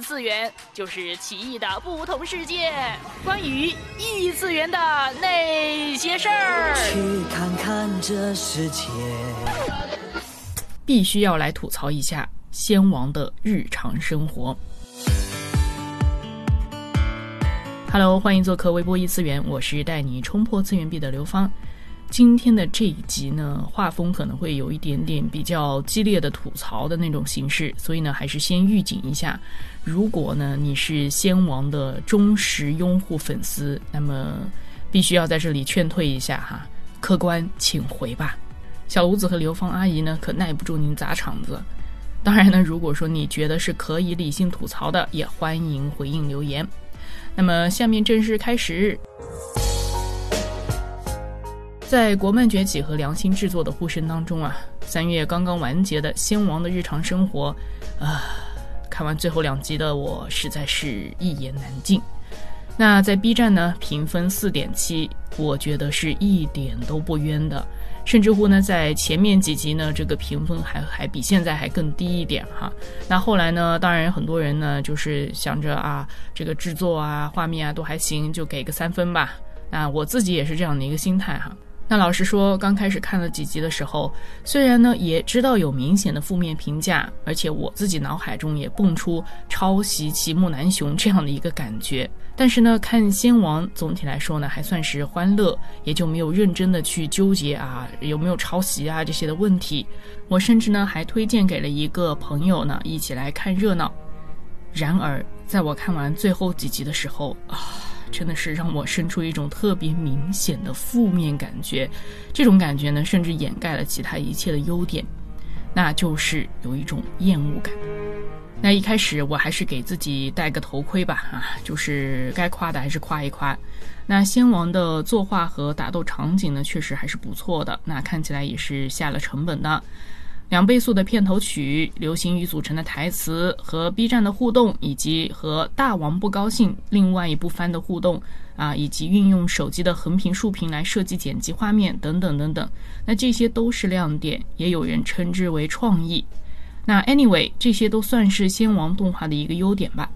次元，就是奇异的不同世界，关于异次元的那些事儿。去看看这世界。必须要来吐槽一下仙王的日常生活。Hello，欢迎做客微波异次元，我是带你冲破次元壁的刘芳。今天的这一集呢，画风可能会有一点点比较激烈的吐槽的那种形式，所以呢，还是先预警一下。如果呢你是仙王的忠实拥护粉丝，那么必须要在这里劝退一下哈，客官请回吧。小五子和刘芳阿姨呢，可耐不住您砸场子。当然呢，如果说你觉得是可以理性吐槽的，也欢迎回应留言。那么下面正式开始。在国漫崛起和良心制作的呼声当中啊，三月刚刚完结的《仙王的日常生活》，啊，看完最后两集的我实在是一言难尽。那在 B 站呢，评分四点七，我觉得是一点都不冤的。甚至乎呢，在前面几集呢，这个评分还还比现在还更低一点哈。那后来呢，当然很多人呢就是想着啊，这个制作啊、画面啊都还行，就给个三分吧。那我自己也是这样的一个心态哈。那老实说，刚开始看了几集的时候，虽然呢也知道有明显的负面评价，而且我自己脑海中也蹦出抄袭齐木楠雄这样的一个感觉，但是呢，看《仙王》总体来说呢还算是欢乐，也就没有认真的去纠结啊有没有抄袭啊这些的问题。我甚至呢还推荐给了一个朋友呢一起来看热闹。然而，在我看完最后几集的时候啊。真的是让我生出一种特别明显的负面感觉，这种感觉呢，甚至掩盖了其他一切的优点，那就是有一种厌恶感。那一开始我还是给自己戴个头盔吧，啊，就是该夸的还是夸一夸。那仙王的作画和打斗场景呢，确实还是不错的，那看起来也是下了成本的。两倍速的片头曲、流行语组成的台词和 B 站的互动，以及和大王不高兴另外一部番的互动啊，以及运用手机的横屏、竖屏来设计剪辑画面等等等等，那这些都是亮点，也有人称之为创意。那 anyway，这些都算是先王动画的一个优点吧。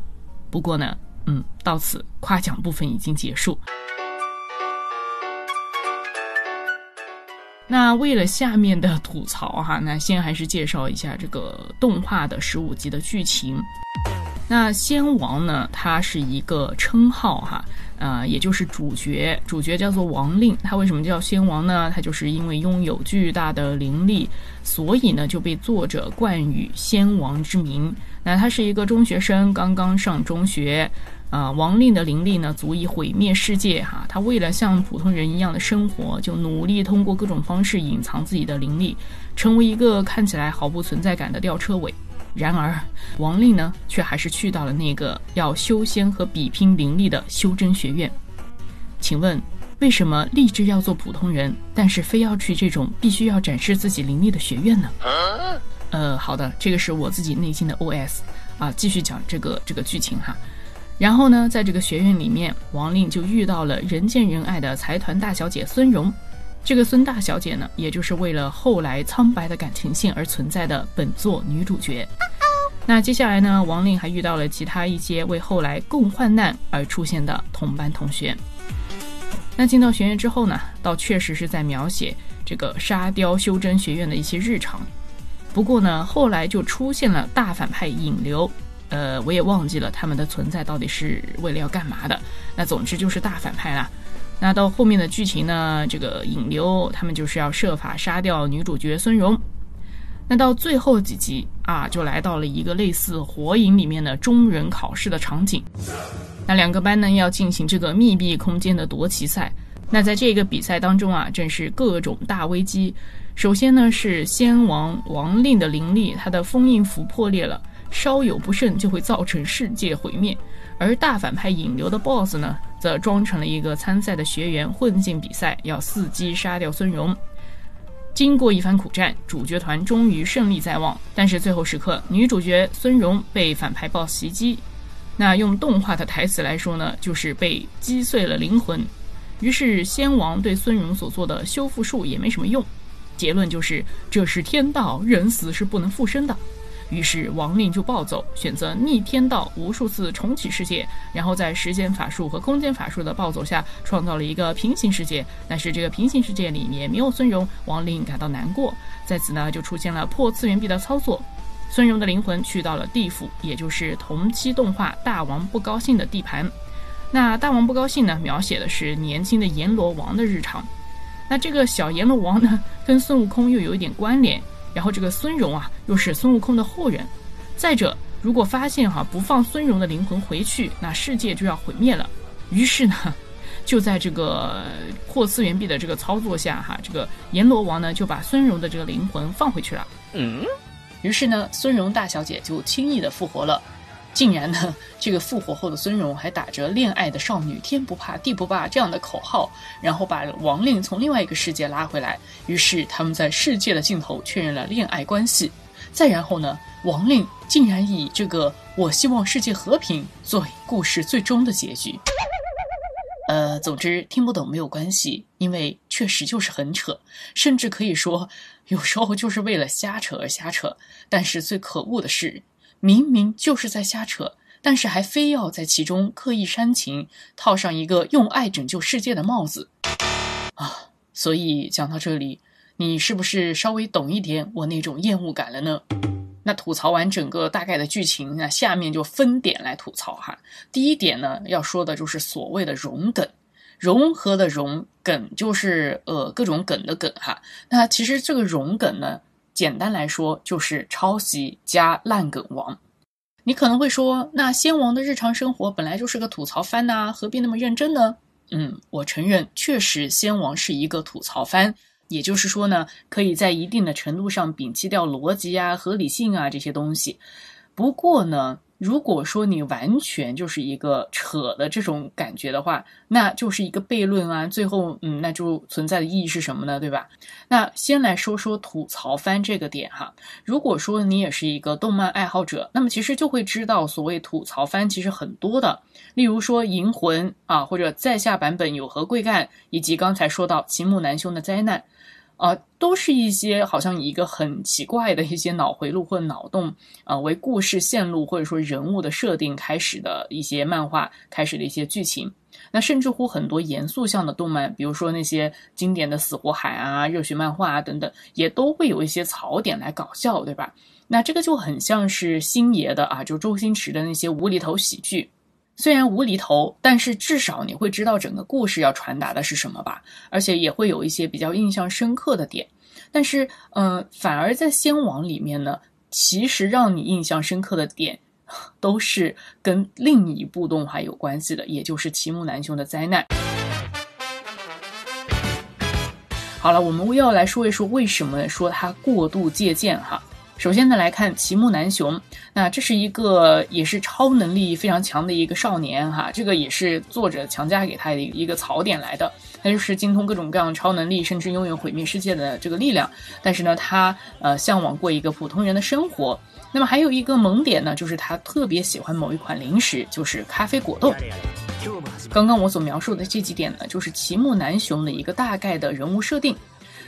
不过呢，嗯，到此夸奖部分已经结束。那为了下面的吐槽哈，那先还是介绍一下这个动画的十五集的剧情。那仙王呢，他是一个称号哈，呃，也就是主角，主角叫做王令。他为什么叫仙王呢？他就是因为拥有巨大的灵力，所以呢就被作者冠以仙王之名。那他是一个中学生，刚刚上中学。啊，王令的灵力呢，足以毁灭世界哈。他为了像普通人一样的生活，就努力通过各种方式隐藏自己的灵力，成为一个看起来毫不存在感的吊车尾。然而，王令呢，却还是去到了那个要修仙和比拼灵力的修真学院。请问，为什么立志要做普通人，但是非要去这种必须要展示自己灵力的学院呢？呃，好的，这个是我自己内心的 OS 啊。继续讲这个这个剧情哈。然后呢，在这个学院里面，王令就遇到了人见人爱的财团大小姐孙荣。这个孙大小姐呢，也就是为了后来苍白的感情线而存在的本作女主角。那接下来呢，王令还遇到了其他一些为后来共患难而出现的同班同学。那进到学院之后呢，倒确实是在描写这个沙雕修真学院的一些日常。不过呢，后来就出现了大反派引流。呃，我也忘记了他们的存在到底是为了要干嘛的。那总之就是大反派啦。那到后面的剧情呢，这个引流他们就是要设法杀掉女主角孙荣。那到最后几集啊，就来到了一个类似火影里面的中忍考试的场景。那两个班呢要进行这个密闭空间的夺旗赛。那在这个比赛当中啊，正是各种大危机。首先呢是仙王王令的灵力，他的封印符破裂了。稍有不慎就会造成世界毁灭，而大反派引流的 BOSS 呢，则装成了一个参赛的学员混进比赛，要伺机杀掉孙荣。经过一番苦战，主角团终于胜利在望。但是最后时刻，女主角孙荣被反派 BOSS 袭击，那用动画的台词来说呢，就是被击碎了灵魂。于是仙王对孙荣所做的修复术也没什么用。结论就是，这是天道，人死是不能复生的。于是王令就暴走，选择逆天道，无数次重启世界，然后在时间法术和空间法术的暴走下，创造了一个平行世界。但是这个平行世界里面没有孙荣，王令感到难过，在此呢就出现了破次元壁的操作。孙荣的灵魂去到了地府，也就是同期动画《大王不高兴》的地盘。那大王不高兴呢，描写的是年轻的阎罗王的日常。那这个小阎罗王呢，跟孙悟空又有一点关联。然后这个孙荣啊，又是孙悟空的后人。再者，如果发现哈不放孙荣的灵魂回去，那世界就要毁灭了。于是呢，就在这个破次元壁的这个操作下哈，这个阎罗王呢就把孙荣的这个灵魂放回去了。嗯，于是呢，孙荣大小姐就轻易的复活了。竟然呢，这个复活后的孙荣还打着“恋爱的少女，天不怕地不怕”这样的口号，然后把王令从另外一个世界拉回来。于是他们在世界的尽头确认了恋爱关系。再然后呢，王令竟然以这个“我希望世界和平”作为故事最终的结局。呃，总之听不懂没有关系，因为确实就是很扯，甚至可以说有时候就是为了瞎扯而瞎扯。但是最可恶的是。明明就是在瞎扯，但是还非要在其中刻意煽情，套上一个用爱拯救世界的帽子啊！所以讲到这里，你是不是稍微懂一点我那种厌恶感了呢？那吐槽完整个大概的剧情，那下面就分点来吐槽哈。第一点呢，要说的就是所谓的融梗，融合的融梗就是呃各种梗的梗哈。那其实这个融梗呢。简单来说，就是抄袭加烂梗王。你可能会说，那先王的日常生活本来就是个吐槽番呐，何必那么认真呢？嗯，我承认，确实先王是一个吐槽番。也就是说呢，可以在一定的程度上摒弃掉逻辑啊、合理性啊这些东西。不过呢。如果说你完全就是一个扯的这种感觉的话，那就是一个悖论啊。最后，嗯，那就存在的意义是什么呢？对吧？那先来说说吐槽番这个点哈。如果说你也是一个动漫爱好者，那么其实就会知道，所谓吐槽番其实很多的。例如说《银魂》啊，或者在下版本有何贵干，以及刚才说到齐木楠兄的灾难。啊，都是一些好像以一个很奇怪的一些脑回路或脑洞啊为故事线路或者说人物的设定开始的一些漫画开始的一些剧情。那甚至乎很多严肃向的动漫，比如说那些经典的死火海啊、热血漫画啊等等，也都会有一些槽点来搞笑，对吧？那这个就很像是星爷的啊，就周星驰的那些无厘头喜剧。虽然无厘头，但是至少你会知道整个故事要传达的是什么吧，而且也会有一些比较印象深刻的点。但是，嗯，反而在《仙王》里面呢，其实让你印象深刻的点，都是跟另一部动画有关系的，也就是齐木楠雄的灾难。好了，我们又要来说一说为什么说它过度借鉴哈。首先呢，来看齐木楠雄，那这是一个也是超能力非常强的一个少年哈，这个也是作者强加给他的一个槽点来的，他就是精通各种各样超能力，甚至拥有毁灭世界的这个力量，但是呢，他呃向往过一个普通人的生活。那么还有一个萌点呢，就是他特别喜欢某一款零食，就是咖啡果冻。刚刚我所描述的这几点呢，就是齐木楠雄的一个大概的人物设定。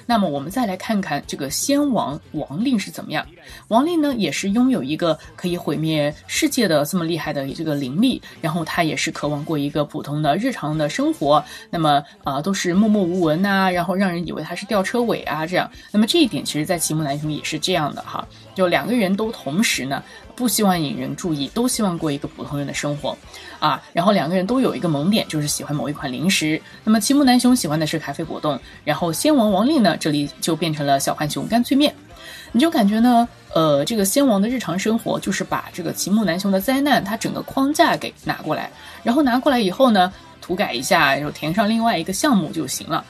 那么我们再来看看这个仙王王令是怎么样。王令呢，也是拥有一个可以毁灭世界的这么厉害的这个灵力，然后他也是渴望过一个普通的日常的生活。那么啊，都是默默无闻呐，然后让人以为他是吊车尾啊这样。那么这一点其实，在齐木楠雄也是这样的哈，就两个人都同时呢。不希望引人注意，都希望过一个普通人的生活，啊，然后两个人都有一个萌点，就是喜欢某一款零食。那么齐木楠雄喜欢的是咖啡果冻，然后仙王王令呢，这里就变成了小浣熊干脆面。你就感觉呢，呃，这个仙王的日常生活就是把这个齐木楠雄的灾难，它整个框架给拿过来，然后拿过来以后呢，涂改一下，然后填上另外一个项目就行了。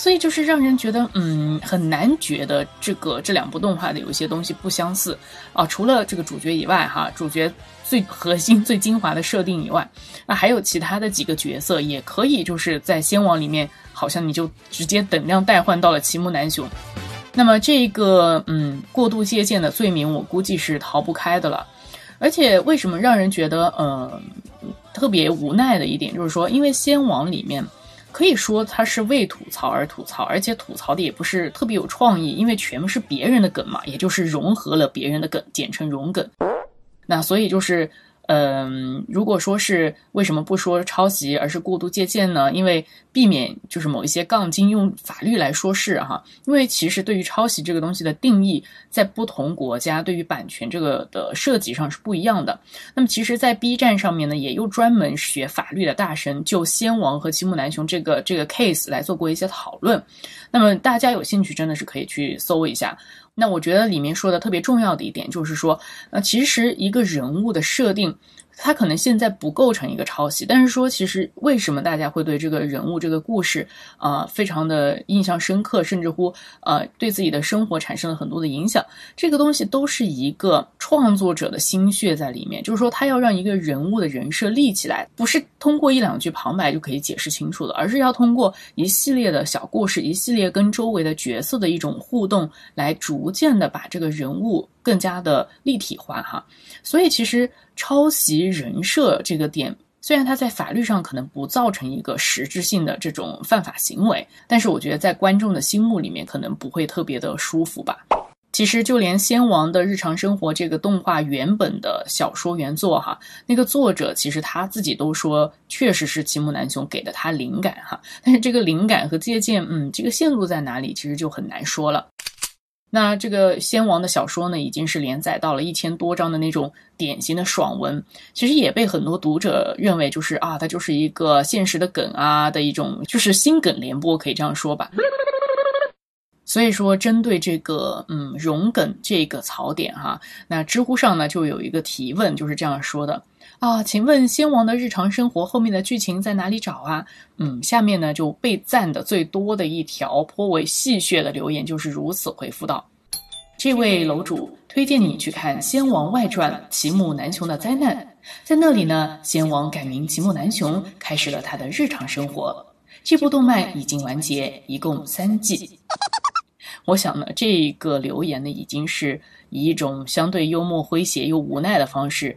所以就是让人觉得，嗯，很难觉得这个这两部动画的有一些东西不相似啊。除了这个主角以外，哈，主角最 核心、最精华的设定以外，那还有其他的几个角色也可以就是在仙王里面，好像你就直接等量代换到了齐木楠雄。那么这个，嗯，过度借鉴的罪名，我估计是逃不开的了。而且为什么让人觉得，呃，特别无奈的一点，就是说，因为仙王里面。可以说他是为吐槽而吐槽，而且吐槽的也不是特别有创意，因为全部是别人的梗嘛，也就是融合了别人的梗，简称融梗。那所以就是。嗯，如果说是为什么不说抄袭，而是过度借鉴呢？因为避免就是某一些杠精用法律来说事哈。因为其实对于抄袭这个东西的定义，在不同国家对于版权这个的设计上是不一样的。那么其实，在 B 站上面呢，也有专门学法律的大神就仙王和齐木南雄这个这个 case 来做过一些讨论。那么大家有兴趣真的是可以去搜一下。那我觉得里面说的特别重要的一点就是说，呃，其实一个人物的设定。他可能现在不构成一个抄袭，但是说其实为什么大家会对这个人物、这个故事啊非常的印象深刻，甚至乎呃对自己的生活产生了很多的影响？这个东西都是一个创作者的心血在里面，就是说他要让一个人物的人设立起来，不是通过一两句旁白就可以解释清楚的，而是要通过一系列的小故事，一系列跟周围的角色的一种互动，来逐渐的把这个人物。更加的立体化哈，所以其实抄袭人设这个点，虽然它在法律上可能不造成一个实质性的这种犯法行为，但是我觉得在观众的心目里面可能不会特别的舒服吧。其实就连仙王的日常生活这个动画原本的小说原作哈，那个作者其实他自己都说，确实是齐木楠雄给的他灵感哈，但是这个灵感和借鉴，嗯，这个线路在哪里，其实就很难说了。那这个仙王的小说呢，已经是连载到了一千多章的那种典型的爽文，其实也被很多读者认为就是啊，它就是一个现实的梗啊的一种，就是新梗联播，可以这样说吧。所以说，针对这个嗯融梗这个槽点哈，那知乎上呢就有一个提问，就是这样说的。啊，请问仙王的日常生活后面的剧情在哪里找啊？嗯，下面呢就被赞的最多的一条颇为戏谑的留言就是如此回复道：这位楼主推荐你去看《仙王外传》齐木楠雄的灾难，在那里呢，仙王改名齐木楠雄，开始了他的日常生活。这部动漫已经完结，一共三季。我想呢，这个留言呢，已经是以一种相对幽默、诙谐又无奈的方式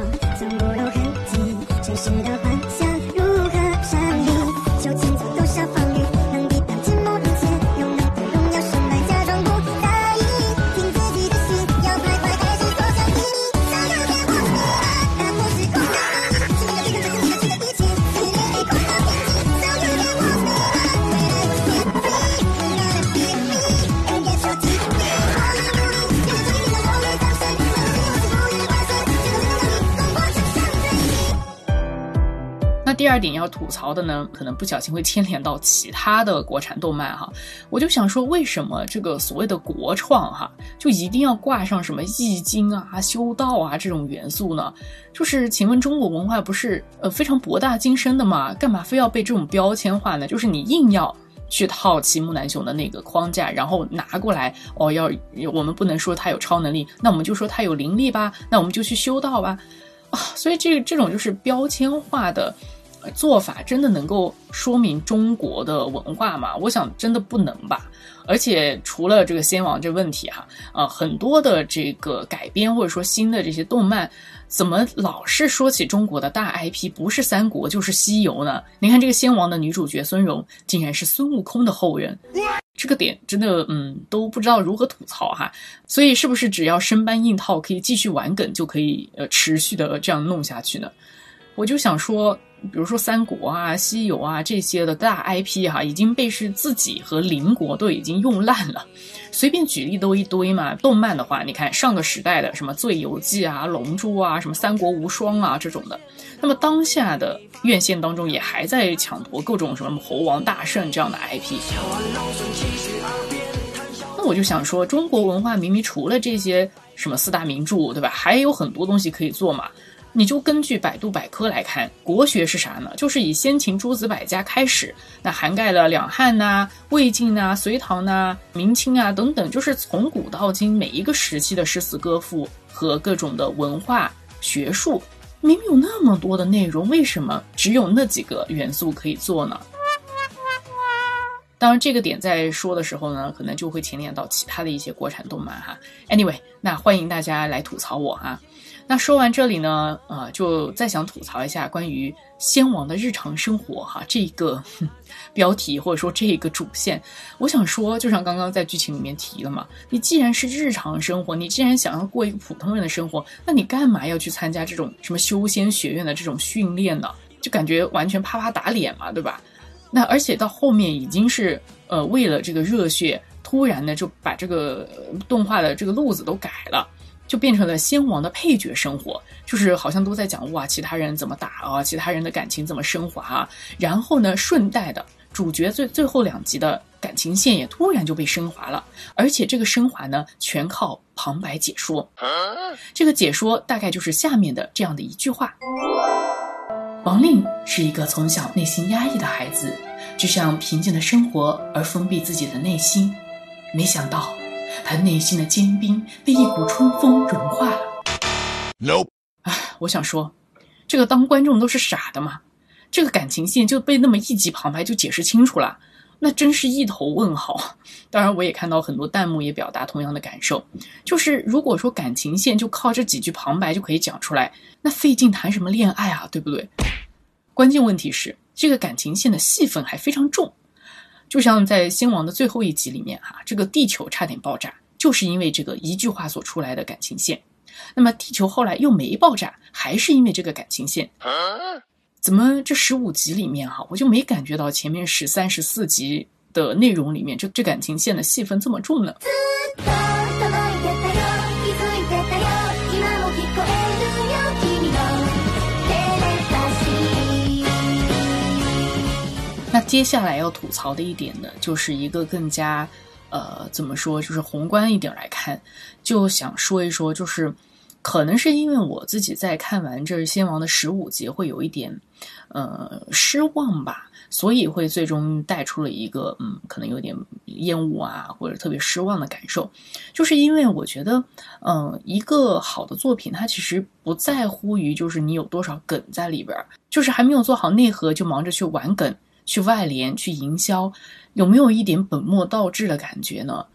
二点要吐槽的呢，可能不小心会牵连到其他的国产动漫哈。我就想说，为什么这个所谓的国创哈，就一定要挂上什么易经啊、修道啊这种元素呢？就是请问中国文化不是呃非常博大精深的吗？干嘛非要被这种标签化呢？就是你硬要去套齐木楠雄的那个框架，然后拿过来哦，要我们不能说他有超能力，那我们就说他有灵力吧，那我们就去修道吧啊！所以这这种就是标签化的。做法真的能够说明中国的文化吗？我想真的不能吧。而且除了这个先王这问题哈，呃，很多的这个改编或者说新的这些动漫，怎么老是说起中国的大 IP，不是三国就是西游呢？你看这个仙王的女主角孙荣，竟然是孙悟空的后人，这个点真的嗯都不知道如何吐槽哈。所以是不是只要生搬硬套，可以继续玩梗，就可以呃持续的这样弄下去呢？我就想说。比如说三国啊、西游啊这些的大 IP 哈，已经被是自己和邻国都已经用烂了。随便举例都一堆嘛。动漫的话，你看上个时代的什么《醉游记》啊、《龙珠》啊、什么《三国无双》啊这种的，那么当下的院线当中也还在抢夺各种什么猴王大圣这样的 IP。那我就想说，中国文化明明除了这些什么四大名著，对吧？还有很多东西可以做嘛。你就根据百度百科来看，国学是啥呢？就是以先秦诸子百家开始，那涵盖了两汉呐、魏晋呐、隋唐呐、明清啊等等，就是从古到今每一个时期的诗词歌赋和各种的文化学术，明明有那么多的内容，为什么只有那几个元素可以做呢？当然，这个点在说的时候呢，可能就会牵连到其他的一些国产动漫哈。Anyway，那欢迎大家来吐槽我哈。那说完这里呢，呃，就再想吐槽一下关于仙王的日常生活哈这个 标题或者说这个主线，我想说，就像刚刚在剧情里面提了嘛，你既然是日常生活，你既然想要过一个普通人的生活，那你干嘛要去参加这种什么修仙学院的这种训练呢？就感觉完全啪啪打脸嘛，对吧？那而且到后面已经是呃为了这个热血，突然的就把这个动画的这个路子都改了，就变成了先王的配角生活，就是好像都在讲哇其他人怎么打啊，其他人的感情怎么升华啊，然后呢顺带的主角最最后两集的感情线也突然就被升华了，而且这个升华呢全靠旁白解说，这个解说大概就是下面的这样的一句话。王令是一个从小内心压抑的孩子，只想平静的生活而封闭自己的内心。没想到，他内心的坚冰被一股春风融化了。Nope。唉，我想说，这个当观众都是傻的吗？这个感情线就被那么一集旁白就解释清楚了，那真是一头问号。当然，我也看到很多弹幕也表达同样的感受，就是如果说感情线就靠这几句旁白就可以讲出来，那费劲谈什么恋爱啊，对不对？关键问题是，这个感情线的戏份还非常重，就像在《星王》的最后一集里面，哈，这个地球差点爆炸，就是因为这个一句话所出来的感情线。那么地球后来又没爆炸，还是因为这个感情线。怎么这十五集里面，哈，我就没感觉到前面十三、十四集的内容里面，这这感情线的戏份这么重呢？那接下来要吐槽的一点呢，就是一个更加，呃，怎么说，就是宏观一点来看，就想说一说，就是可能是因为我自己在看完这《仙王》的十五集，会有一点，呃，失望吧，所以会最终带出了一个，嗯，可能有点厌恶啊，或者特别失望的感受，就是因为我觉得，嗯，一个好的作品，它其实不在乎于就是你有多少梗在里边，就是还没有做好内核，就忙着去玩梗。去外联去营销，有没有一点本末倒置的感觉呢？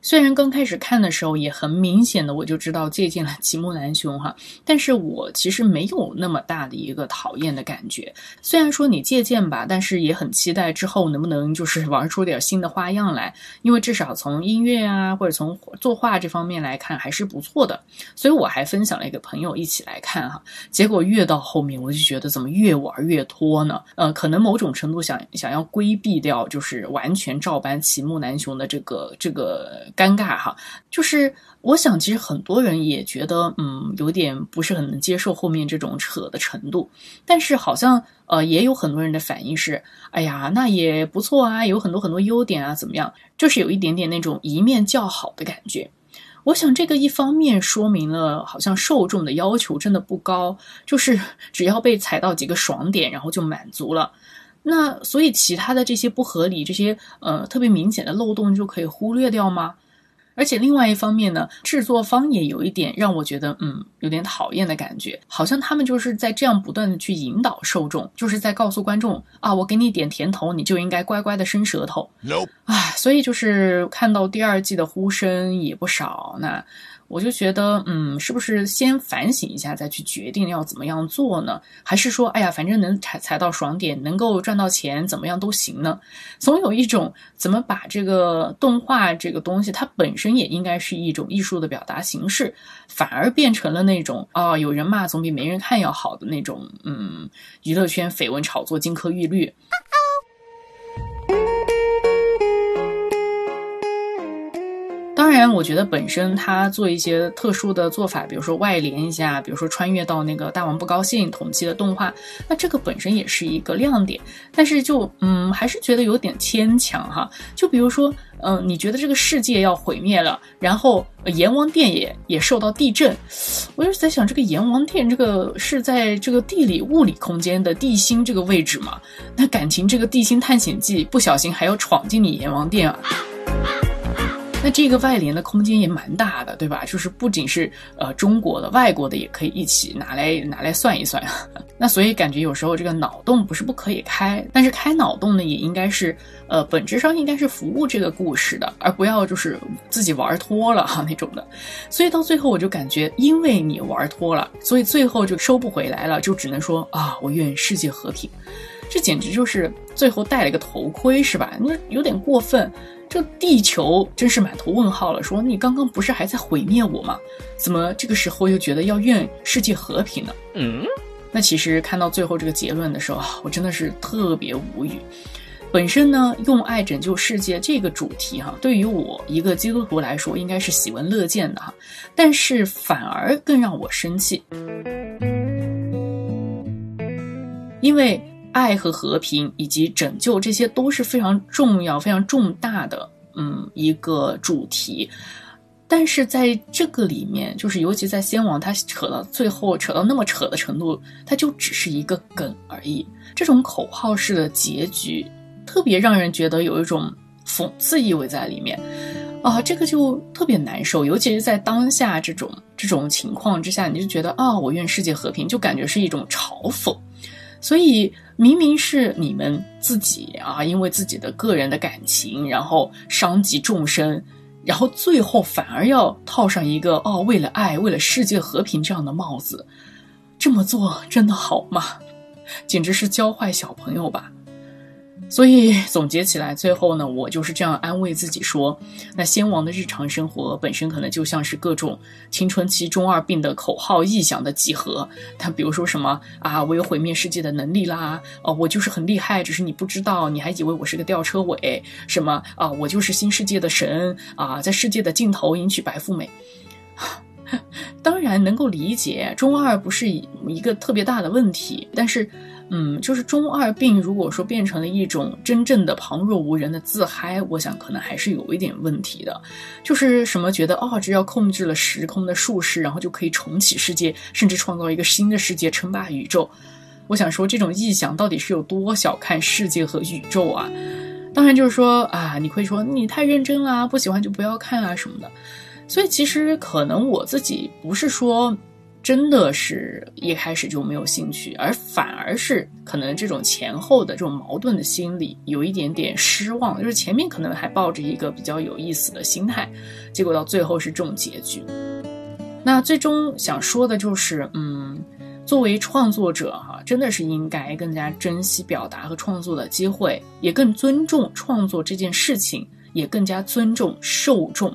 虽然刚开始看的时候也很明显的我就知道借鉴了齐木南雄哈，但是我其实没有那么大的一个讨厌的感觉。虽然说你借鉴吧，但是也很期待之后能不能就是玩出点新的花样来，因为至少从音乐啊或者从作画这方面来看还是不错的。所以我还分享了一个朋友一起来看哈，结果越到后面我就觉得怎么越玩越拖呢？呃，可能某种程度想想要规避掉就是完全照搬齐木南雄的这个这个。尴尬哈，就是我想，其实很多人也觉得，嗯，有点不是很能接受后面这种扯的程度。但是好像，呃，也有很多人的反应是，哎呀，那也不错啊，有很多很多优点啊，怎么样？就是有一点点那种一面较好的感觉。我想，这个一方面说明了，好像受众的要求真的不高，就是只要被踩到几个爽点，然后就满足了。那所以，其他的这些不合理、这些呃特别明显的漏洞就可以忽略掉吗？而且另外一方面呢，制作方也有一点让我觉得，嗯，有点讨厌的感觉，好像他们就是在这样不断的去引导受众，就是在告诉观众啊，我给你点甜头，你就应该乖乖的伸舌头。No，唉，所以就是看到第二季的呼声也不少，那。我就觉得，嗯，是不是先反省一下，再去决定要怎么样做呢？还是说，哎呀，反正能踩踩到爽点，能够赚到钱，怎么样都行呢？总有一种怎么把这个动画这个东西，它本身也应该是一种艺术的表达形式，反而变成了那种啊，有人骂总比没人看要好的那种，嗯，娱乐圈绯闻炒作金科玉律。然，我觉得本身他做一些特殊的做法，比如说外联一下，比如说穿越到那个大王不高兴同期的动画，那这个本身也是一个亮点。但是就嗯，还是觉得有点牵强哈。就比如说，嗯，你觉得这个世界要毁灭了，然后阎王殿也也受到地震，我就在想，这个阎王殿这个是在这个地理物理空间的地心这个位置吗？那感情这个地心探险记不小心还要闯进你阎王殿啊？那这个外联的空间也蛮大的，对吧？就是不仅是呃中国的，外国的也可以一起拿来拿来算一算。那所以感觉有时候这个脑洞不是不可以开，但是开脑洞呢，也应该是呃本质上应该是服务这个故事的，而不要就是自己玩脱了哈那种的。所以到最后我就感觉，因为你玩脱了，所以最后就收不回来了，就只能说啊，我愿世界和平。这简直就是最后戴了一个头盔，是吧？那有点过分。这地球真是满头问号了。说你刚刚不是还在毁灭我吗？怎么这个时候又觉得要愿世界和平呢？嗯，那其实看到最后这个结论的时候，我真的是特别无语。本身呢，用爱拯救世界这个主题哈，对于我一个基督徒来说，应该是喜闻乐见的哈。但是反而更让我生气，因为。爱和和平以及拯救，这些都是非常重要、非常重大的，嗯，一个主题。但是在这个里面，就是尤其在先王，他扯到最后，扯到那么扯的程度，它就只是一个梗而已。这种口号式的结局，特别让人觉得有一种讽刺意味在里面啊，这个就特别难受。尤其是在当下这种这种情况之下，你就觉得啊，我愿世界和平，就感觉是一种嘲讽。所以明明是你们自己啊，因为自己的个人的感情，然后伤及众生，然后最后反而要套上一个哦，为了爱，为了世界和平这样的帽子，这么做真的好吗？简直是教坏小朋友吧。所以总结起来，最后呢，我就是这样安慰自己说：那先王的日常生活本身可能就像是各种青春期中二病的口号臆想的集合。他比如说什么啊，我有毁灭世界的能力啦，哦，我就是很厉害，只是你不知道，你还以为我是个吊车尾。什么啊，我就是新世界的神啊，在世界的尽头迎娶白富美。当然能够理解，中二不是一个特别大的问题，但是。嗯，就是中二病，如果说变成了一种真正的旁若无人的自嗨，我想可能还是有一点问题的。就是什么觉得哦，只要控制了时空的术式，然后就可以重启世界，甚至创造一个新的世界，称霸宇宙。我想说，这种臆想到底是有多小看世界和宇宙啊？当然，就是说啊，你会说你太认真啦，不喜欢就不要看啊什么的。所以其实可能我自己不是说。真的是一开始就没有兴趣，而反而是可能这种前后的这种矛盾的心理有一点点失望，就是前面可能还抱着一个比较有意思的心态，结果到最后是这种结局。那最终想说的就是，嗯，作为创作者哈，真的是应该更加珍惜表达和创作的机会，也更尊重创作这件事情，也更加尊重受众。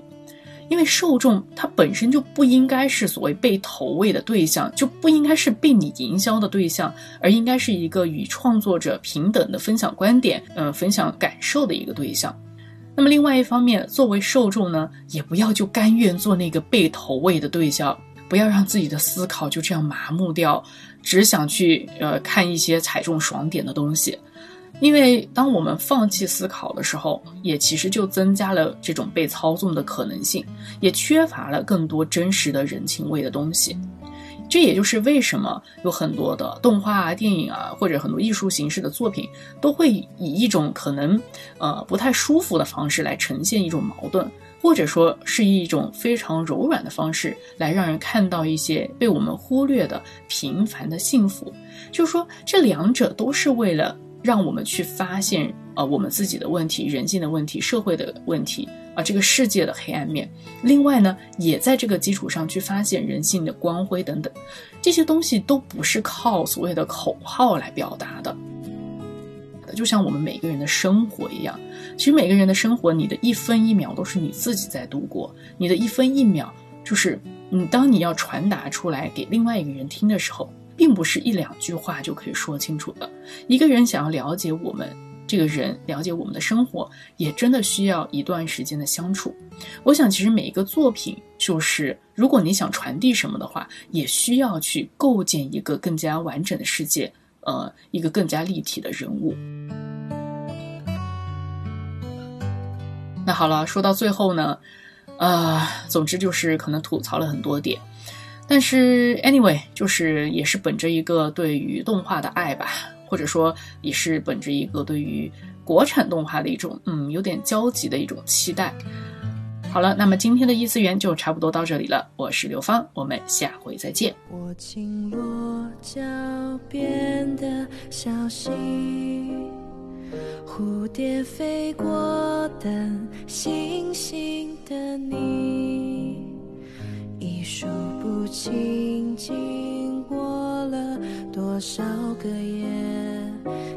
因为受众他本身就不应该是所谓被投喂的对象，就不应该是被你营销的对象，而应该是一个与创作者平等的分享观点、嗯，分享感受的一个对象。那么另外一方面，作为受众呢，也不要就甘愿做那个被投喂的对象，不要让自己的思考就这样麻木掉，只想去呃看一些踩中爽点的东西。因为当我们放弃思考的时候，也其实就增加了这种被操纵的可能性，也缺乏了更多真实的人情味的东西。这也就是为什么有很多的动画啊、电影啊，或者很多艺术形式的作品，都会以一种可能呃不太舒服的方式来呈现一种矛盾，或者说是一种非常柔软的方式来让人看到一些被我们忽略的平凡的幸福。就是说，这两者都是为了。让我们去发现，呃，我们自己的问题、人性的问题、社会的问题啊，这个世界的黑暗面。另外呢，也在这个基础上去发现人性的光辉等等，这些东西都不是靠所谓的口号来表达的。就像我们每个人的生活一样，其实每个人的生活，你的一分一秒都是你自己在度过，你的一分一秒就是你当你要传达出来给另外一个人听的时候。并不是一两句话就可以说清楚的。一个人想要了解我们这个人，了解我们的生活，也真的需要一段时间的相处。我想，其实每一个作品，就是如果你想传递什么的话，也需要去构建一个更加完整的世界，呃，一个更加立体的人物。那好了，说到最后呢，呃，总之就是可能吐槽了很多点。但是，anyway，就是也是本着一个对于动画的爱吧，或者说也是本着一个对于国产动画的一种嗯有点焦急的一种期待。好了，那么今天的异次元就差不多到这里了。我是刘芳，我们下回再见。我轻落脚边的小溪，蝴蝶飞过等星星的你，一数不清经过了多少个夜，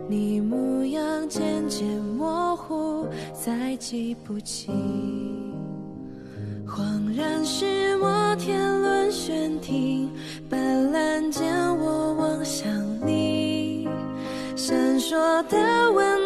你模样渐渐模糊，再记不清。恍然是摩天轮悬停，斑斓间我望向你，闪烁的温